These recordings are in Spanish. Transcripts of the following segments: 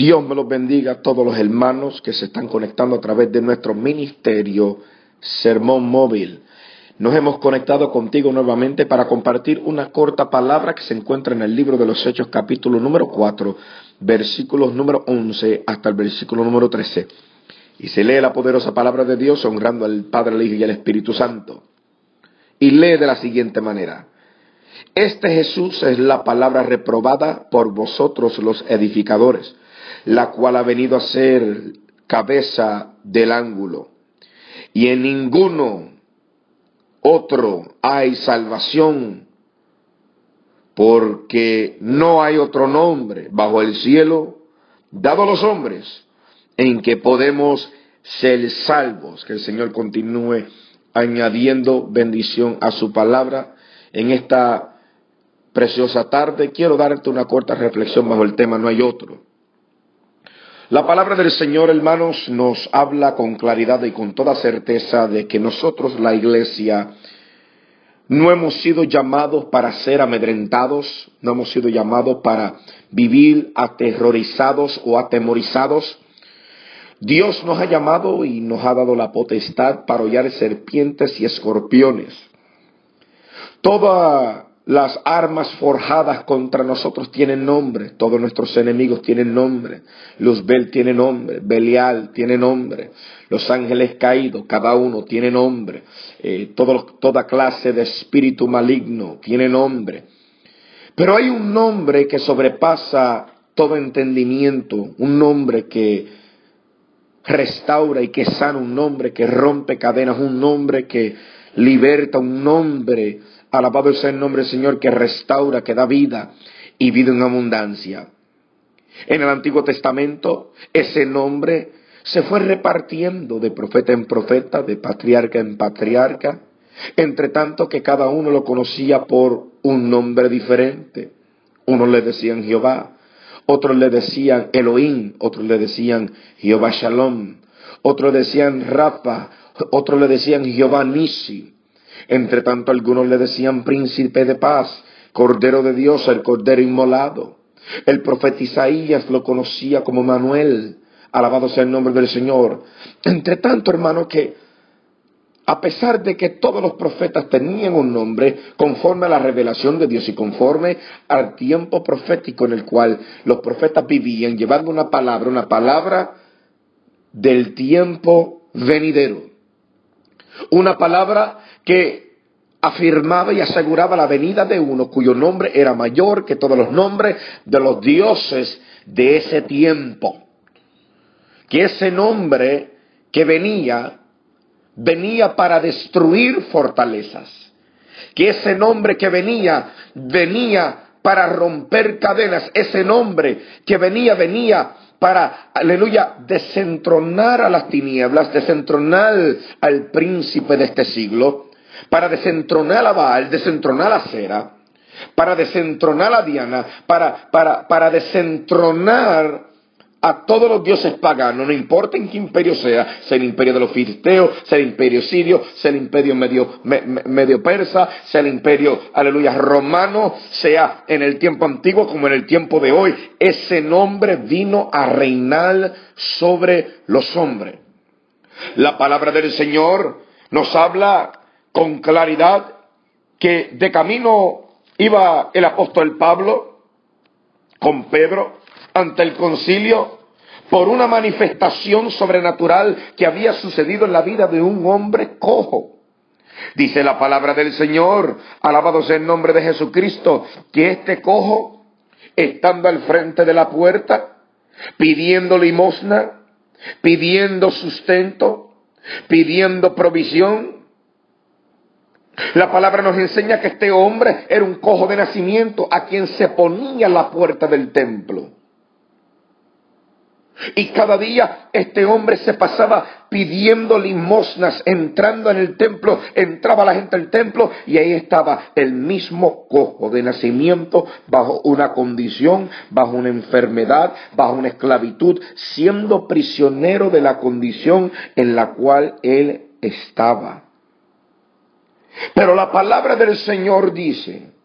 Dios me los bendiga a todos los hermanos que se están conectando a través de nuestro ministerio Sermón Móvil. Nos hemos conectado contigo nuevamente para compartir una corta palabra que se encuentra en el libro de los Hechos capítulo número 4, versículos número 11 hasta el versículo número 13. Y se lee la poderosa palabra de Dios honrando al Padre, al Hijo y al Espíritu Santo. Y lee de la siguiente manera. Este Jesús es la palabra reprobada por vosotros los edificadores la cual ha venido a ser cabeza del ángulo. Y en ninguno otro hay salvación, porque no hay otro nombre bajo el cielo dado a los hombres en que podemos ser salvos. Que el Señor continúe añadiendo bendición a su palabra en esta preciosa tarde. Quiero darte una corta reflexión bajo el tema, no hay otro. La palabra del Señor, hermanos, nos habla con claridad y con toda certeza de que nosotros, la iglesia, no hemos sido llamados para ser amedrentados, no hemos sido llamados para vivir aterrorizados o atemorizados. Dios nos ha llamado y nos ha dado la potestad para hollar serpientes y escorpiones. Toda las armas forjadas contra nosotros tienen nombre, todos nuestros enemigos tienen nombre. Luzbel tiene nombre, Belial tiene nombre, los ángeles caídos, cada uno tiene nombre. Eh, toda clase de espíritu maligno tiene nombre. Pero hay un nombre que sobrepasa todo entendimiento, un nombre que restaura y que sana, un nombre que rompe cadenas, un nombre que liberta, un nombre Alabado sea el nombre del Señor que restaura, que da vida y vida en abundancia. En el Antiguo Testamento ese nombre se fue repartiendo de profeta en profeta, de patriarca en patriarca, entre tanto que cada uno lo conocía por un nombre diferente. Unos le decían Jehová, otros le decían Elohim, otros le decían Jehová Shalom, otros decían Rafa, otros le decían Jehová Nisi, entre tanto algunos le decían príncipe de paz, cordero de Dios, el cordero inmolado. El profeta Isaías lo conocía como Manuel, alabado sea el nombre del Señor. Entre tanto, hermano, que a pesar de que todos los profetas tenían un nombre conforme a la revelación de Dios y conforme al tiempo profético en el cual los profetas vivían, llevando una palabra, una palabra del tiempo venidero. Una palabra que afirmaba y aseguraba la venida de uno cuyo nombre era mayor que todos los nombres de los dioses de ese tiempo. Que ese nombre que venía, venía para destruir fortalezas. Que ese nombre que venía, venía para romper cadenas. Ese nombre que venía, venía para, aleluya, desentronar a las tinieblas, desentronar al príncipe de este siglo para desentronar a Baal, desentronar a Cera, para desentronar a Diana, para, para, para desentronar a todos los dioses paganos, no importa en qué imperio sea, sea el imperio de los filisteos, sea el imperio sirio, sea el imperio medio, medio persa, sea el imperio, aleluya, romano, sea en el tiempo antiguo como en el tiempo de hoy, ese nombre vino a reinar sobre los hombres. La palabra del Señor nos habla con claridad que de camino iba el apóstol Pablo con Pedro ante el concilio por una manifestación sobrenatural que había sucedido en la vida de un hombre cojo. Dice la palabra del Señor, alabado sea el nombre de Jesucristo, que este cojo, estando al frente de la puerta, pidiendo limosna, pidiendo sustento, pidiendo provisión, la palabra nos enseña que este hombre era un cojo de nacimiento a quien se ponía la puerta del templo. Y cada día este hombre se pasaba pidiendo limosnas, entrando en el templo, entraba la gente al templo y ahí estaba el mismo cojo de nacimiento bajo una condición, bajo una enfermedad, bajo una esclavitud, siendo prisionero de la condición en la cual él estaba. Pero la palabra del Señor dice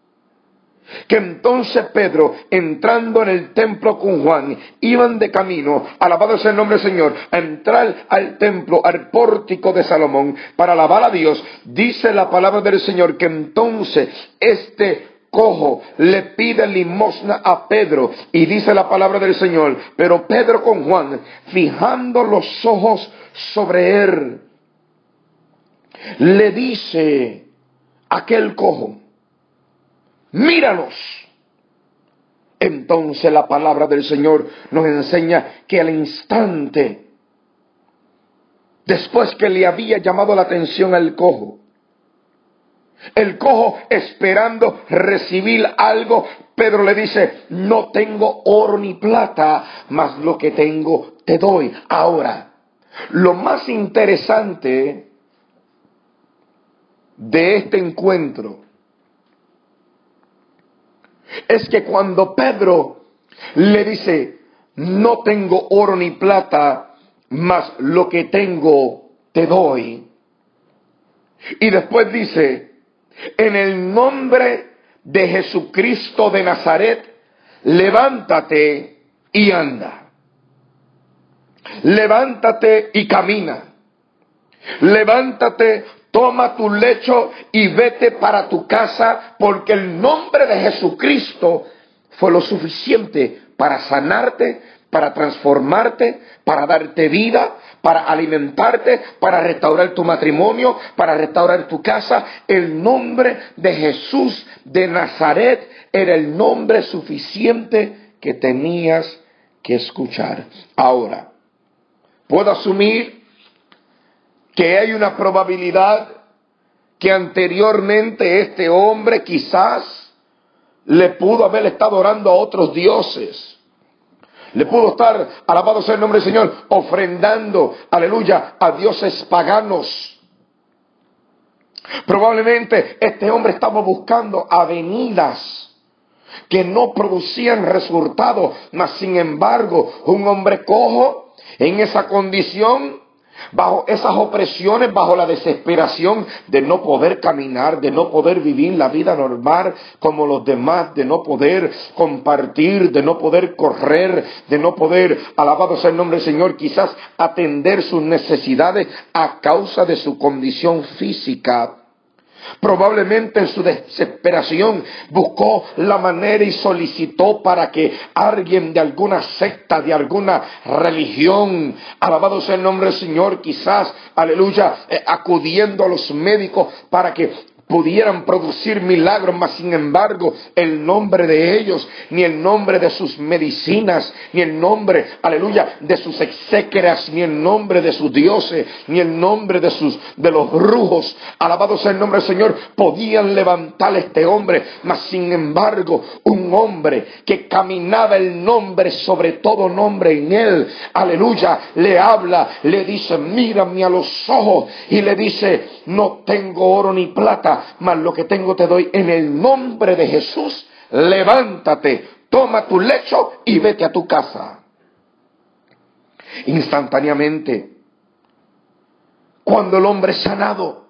que entonces Pedro, entrando en el templo con Juan, iban de camino, alabado sea el nombre del Señor, a entrar al templo, al pórtico de Salomón, para alabar a Dios, dice la palabra del Señor que entonces este cojo le pide limosna a Pedro y dice la palabra del Señor, pero Pedro con Juan, fijando los ojos sobre él, le dice aquel cojo, míranos. Entonces la palabra del Señor nos enseña que al instante, después que le había llamado la atención al cojo, el cojo esperando recibir algo, Pedro le dice, no tengo oro ni plata, mas lo que tengo te doy. Ahora, lo más interesante de este encuentro es que cuando Pedro le dice, no tengo oro ni plata, mas lo que tengo te doy. Y después dice, en el nombre de Jesucristo de Nazaret, levántate y anda. Levántate y camina. Levántate, toma tu lecho y vete para tu casa, porque el nombre de Jesucristo fue lo suficiente para sanarte, para transformarte, para darte vida, para alimentarte, para restaurar tu matrimonio, para restaurar tu casa. El nombre de Jesús de Nazaret era el nombre suficiente que tenías que escuchar. Ahora, puedo asumir que hay una probabilidad que anteriormente este hombre quizás le pudo haber estado orando a otros dioses. Le pudo estar, alabado sea el nombre del Señor, ofrendando, aleluya, a dioses paganos. Probablemente este hombre estaba buscando avenidas que no producían resultado, mas sin embargo, un hombre cojo en esa condición bajo esas opresiones, bajo la desesperación de no poder caminar, de no poder vivir la vida normal como los demás, de no poder compartir, de no poder correr, de no poder, alabado sea el nombre del Señor, quizás atender sus necesidades a causa de su condición física. Probablemente en su desesperación buscó la manera y solicitó para que alguien de alguna secta, de alguna religión, alabado sea el nombre del Señor, quizás, aleluya, eh, acudiendo a los médicos para que pudieran producir milagros, mas sin embargo el nombre de ellos, ni el nombre de sus medicinas, ni el nombre, aleluya, de sus exéqueras, ni el nombre de sus dioses, ni el nombre de sus, de los brujos, alabado sea el nombre del Señor, podían levantar a este hombre, mas sin embargo un hombre que caminaba el nombre sobre todo nombre en él, aleluya, le habla, le dice, mírame a los ojos, y le dice, no tengo oro ni plata, mas lo que tengo te doy en el nombre de Jesús, levántate, toma tu lecho y vete a tu casa. Instantáneamente, cuando el hombre es sanado,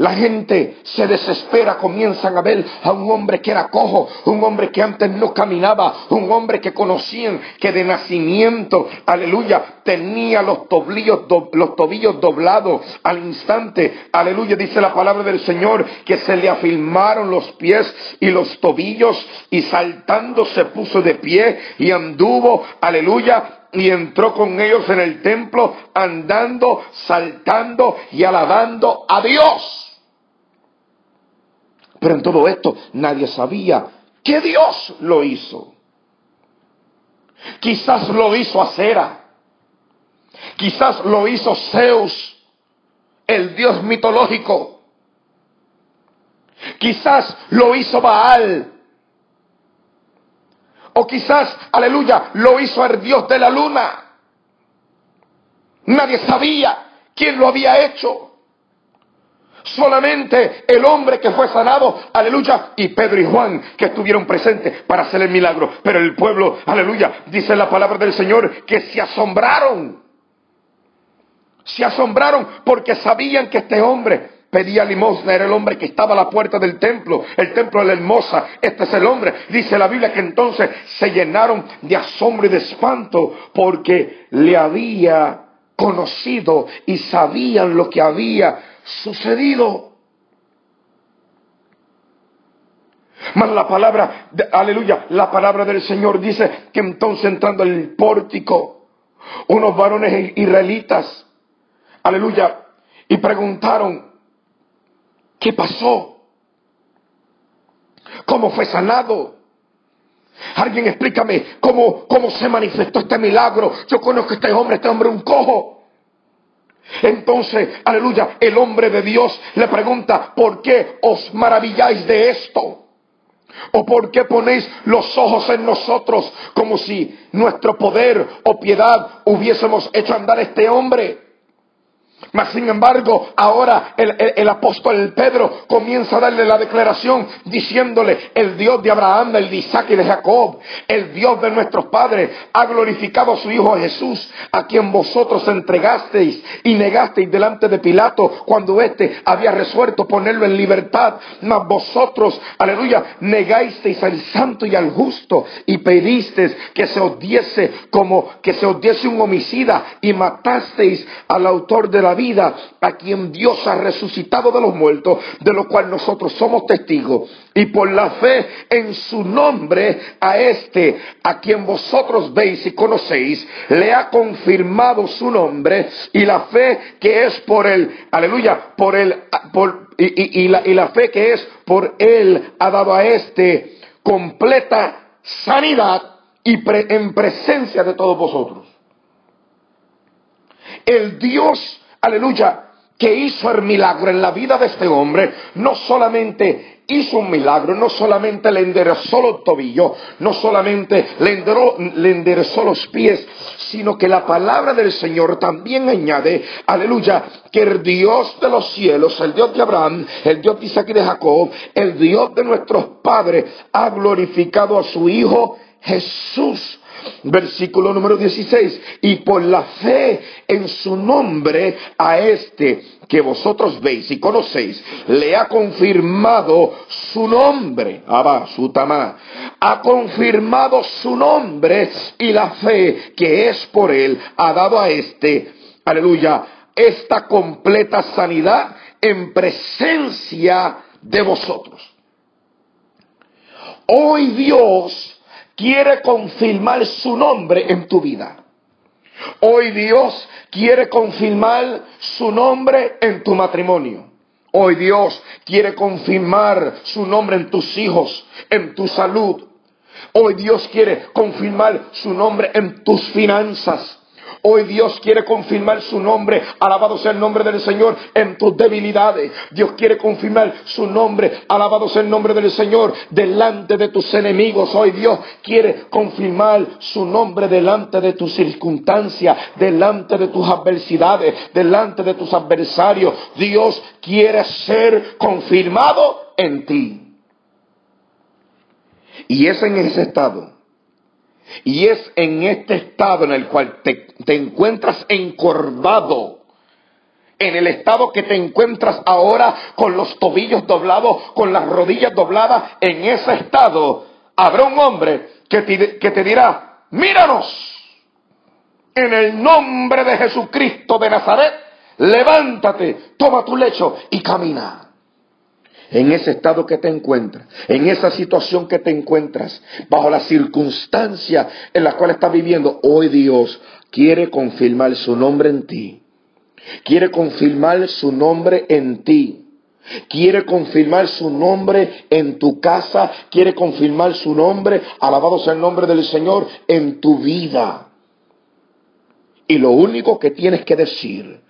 la gente se desespera, comienzan a ver a un hombre que era cojo, un hombre que antes no caminaba, un hombre que conocían que de nacimiento, aleluya, tenía los tobillos, los tobillos doblados al instante, aleluya, dice la palabra del Señor, que se le afirmaron los pies y los tobillos y saltando se puso de pie y anduvo, aleluya, y entró con ellos en el templo andando, saltando y alabando a Dios. Pero en todo esto nadie sabía que Dios lo hizo. Quizás lo hizo Acera. Quizás lo hizo Zeus, el dios mitológico. Quizás lo hizo Baal. O quizás, aleluya, lo hizo el dios de la luna. Nadie sabía quién lo había hecho. Solamente el hombre que fue sanado, aleluya, y Pedro y Juan que estuvieron presentes para hacer el milagro. Pero el pueblo, aleluya, dice la palabra del Señor, que se asombraron. Se asombraron porque sabían que este hombre pedía limosna, era el hombre que estaba a la puerta del templo, el templo de la hermosa, este es el hombre. Dice la Biblia que entonces se llenaron de asombro y de espanto porque le había conocido y sabían lo que había sucedido. Mas la palabra, aleluya, la palabra del Señor dice que entonces entrando en el pórtico, unos varones israelitas, aleluya, y preguntaron, ¿qué pasó? ¿Cómo fue sanado? Alguien explícame cómo, cómo se manifestó este milagro. Yo conozco este hombre, este hombre un cojo. Entonces, aleluya, el hombre de Dios le pregunta, ¿por qué os maravilláis de esto? ¿O por qué ponéis los ojos en nosotros como si nuestro poder o piedad hubiésemos hecho andar a este hombre? Mas sin embargo, ahora el, apóstol Pedro comienza a darle la declaración diciéndole, el Dios de Abraham, el de Isaac y de Jacob, el Dios de nuestros padres, ha glorificado a su Hijo Jesús, a quien vosotros entregasteis y negasteis delante de Pilato cuando éste había resuelto ponerlo en libertad. Mas vosotros, aleluya, negasteis al santo y al justo y pedisteis que se os diese como que se os diese un homicida y matasteis al autor de la vida, a quien Dios ha resucitado de los muertos, de lo cual nosotros somos testigos. Y por la fe en su nombre, a este, a quien vosotros veis y conocéis, le ha confirmado su nombre y la fe que es por él, aleluya, por él, por, y, la, y la fe que es por él ha dado a este completa sanidad y en presencia de todos vosotros. El Dios aleluya, que hizo el milagro en la vida de este hombre, no solamente hizo un milagro, no solamente le enderezó los tobillos, no solamente le, le enderezó los pies, sino que la palabra del Señor también añade, aleluya, que el Dios de los cielos, el Dios de Abraham, el Dios de Isaac y de Jacob, el Dios de nuestros padres, ha glorificado a su Hijo Jesús Versículo número 16. Y por la fe en su nombre a este que vosotros veis y conocéis, le ha confirmado su nombre. Abba, su tamá. Ha confirmado su nombre y la fe que es por él ha dado a este, aleluya, esta completa sanidad en presencia de vosotros. Hoy Dios quiere confirmar su nombre en tu vida. Hoy Dios quiere confirmar su nombre en tu matrimonio. Hoy Dios quiere confirmar su nombre en tus hijos, en tu salud. Hoy Dios quiere confirmar su nombre en tus finanzas. Hoy Dios quiere confirmar su nombre, alabado sea el nombre del Señor, en tus debilidades. Dios quiere confirmar su nombre, alabado sea el nombre del Señor, delante de tus enemigos. Hoy Dios quiere confirmar su nombre delante de tus circunstancias, delante de tus adversidades, delante de tus adversarios. Dios quiere ser confirmado en ti. Y es en ese estado y es en este estado en el cual te, encuentras encorvado, en el estado que te encuentras ahora con los tobillos doblados, con las rodillas dobladas, en ese estado habrá un hombre que te, que te dirá, míranos, en el nombre de Jesucristo de Nazaret, levántate, toma tu lecho y camina en ese estado que te encuentras, en esa situación que te encuentras, bajo la circunstancia en la cual estás viviendo, hoy Dios quiere confirmar su nombre en ti. Quiere confirmar su nombre en ti. Quiere confirmar su nombre en tu casa. Quiere confirmar su nombre, alabado sea el nombre del Señor, en tu vida. Y lo único que tienes que decir,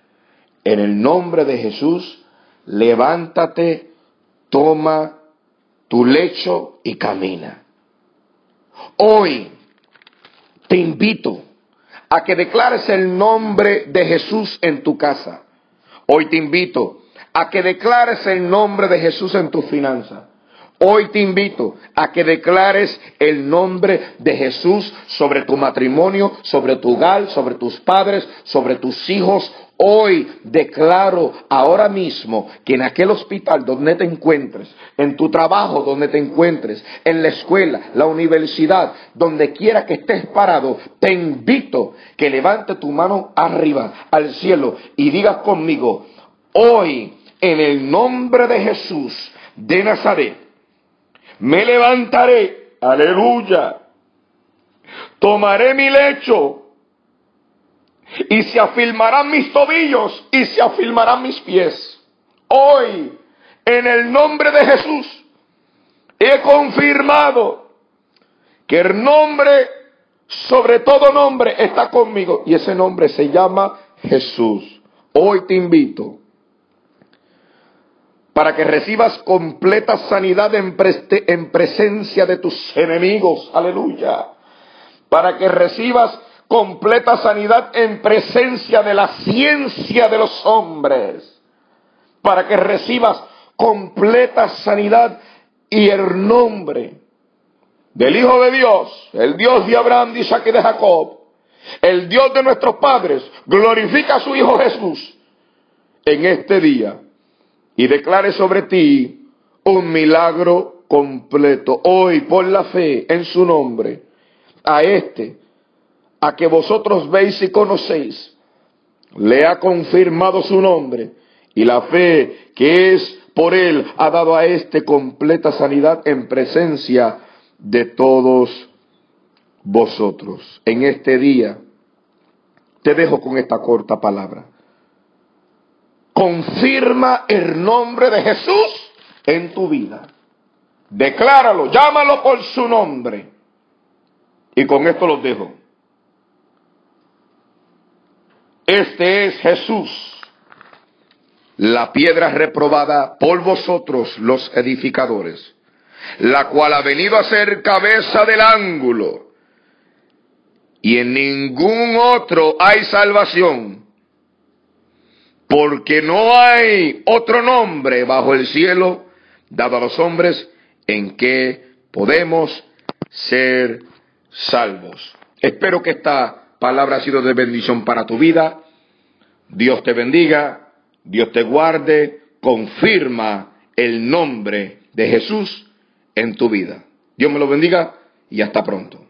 en el nombre de Jesús, levántate toma tu lecho y camina. Hoy te invito a que declares el nombre de Jesús en tu casa. Hoy te invito a que declares el nombre de Jesús en tu finanza. Hoy te invito a que declares el nombre de Jesús sobre tu matrimonio, sobre tu hogar, sobre tus padres, sobre tus hijos. Hoy declaro ahora mismo que en aquel hospital donde te encuentres, en tu trabajo donde te encuentres, en la escuela, la universidad, donde quiera que estés parado, te invito que levante tu mano arriba al cielo y digas conmigo, hoy en el nombre de Jesús de Nazaret, me levantaré, aleluya, tomaré mi lecho y se afirmarán mis tobillos y se afirmarán mis pies. Hoy, en el nombre de Jesús, he confirmado que el nombre, sobre todo nombre, está conmigo y ese nombre se llama Jesús. Hoy te invito para que recibas completa sanidad en, en presencia de tus enemigos. Aleluya. Para que recibas completa sanidad en presencia de la ciencia de los hombres, para que recibas completa sanidad y el nombre del Hijo de Dios, el Dios de Abraham, de Isaac y de Jacob, el Dios de nuestros padres, glorifica a su Hijo Jesús en este día y declare sobre ti un milagro completo. Hoy, por la fe en su nombre, a este a que vosotros veis y conocéis, le ha confirmado su nombre y la fe que es por él ha dado a éste completa sanidad en presencia de todos vosotros. En este día te dejo con esta corta palabra. Confirma el nombre de Jesús en tu vida. Decláralo, llámalo por su nombre. Y con esto los dejo. Este es Jesús, la piedra reprobada por vosotros los edificadores, la cual ha venido a ser cabeza del ángulo, y en ningún otro hay salvación, porque no hay otro nombre bajo el cielo dado a los hombres en que podemos ser salvos. Espero que esta palabra ha sido de bendición para tu vida. Dios te bendiga, Dios te guarde, confirma el nombre de Jesús en tu vida. Dios me lo bendiga y hasta pronto.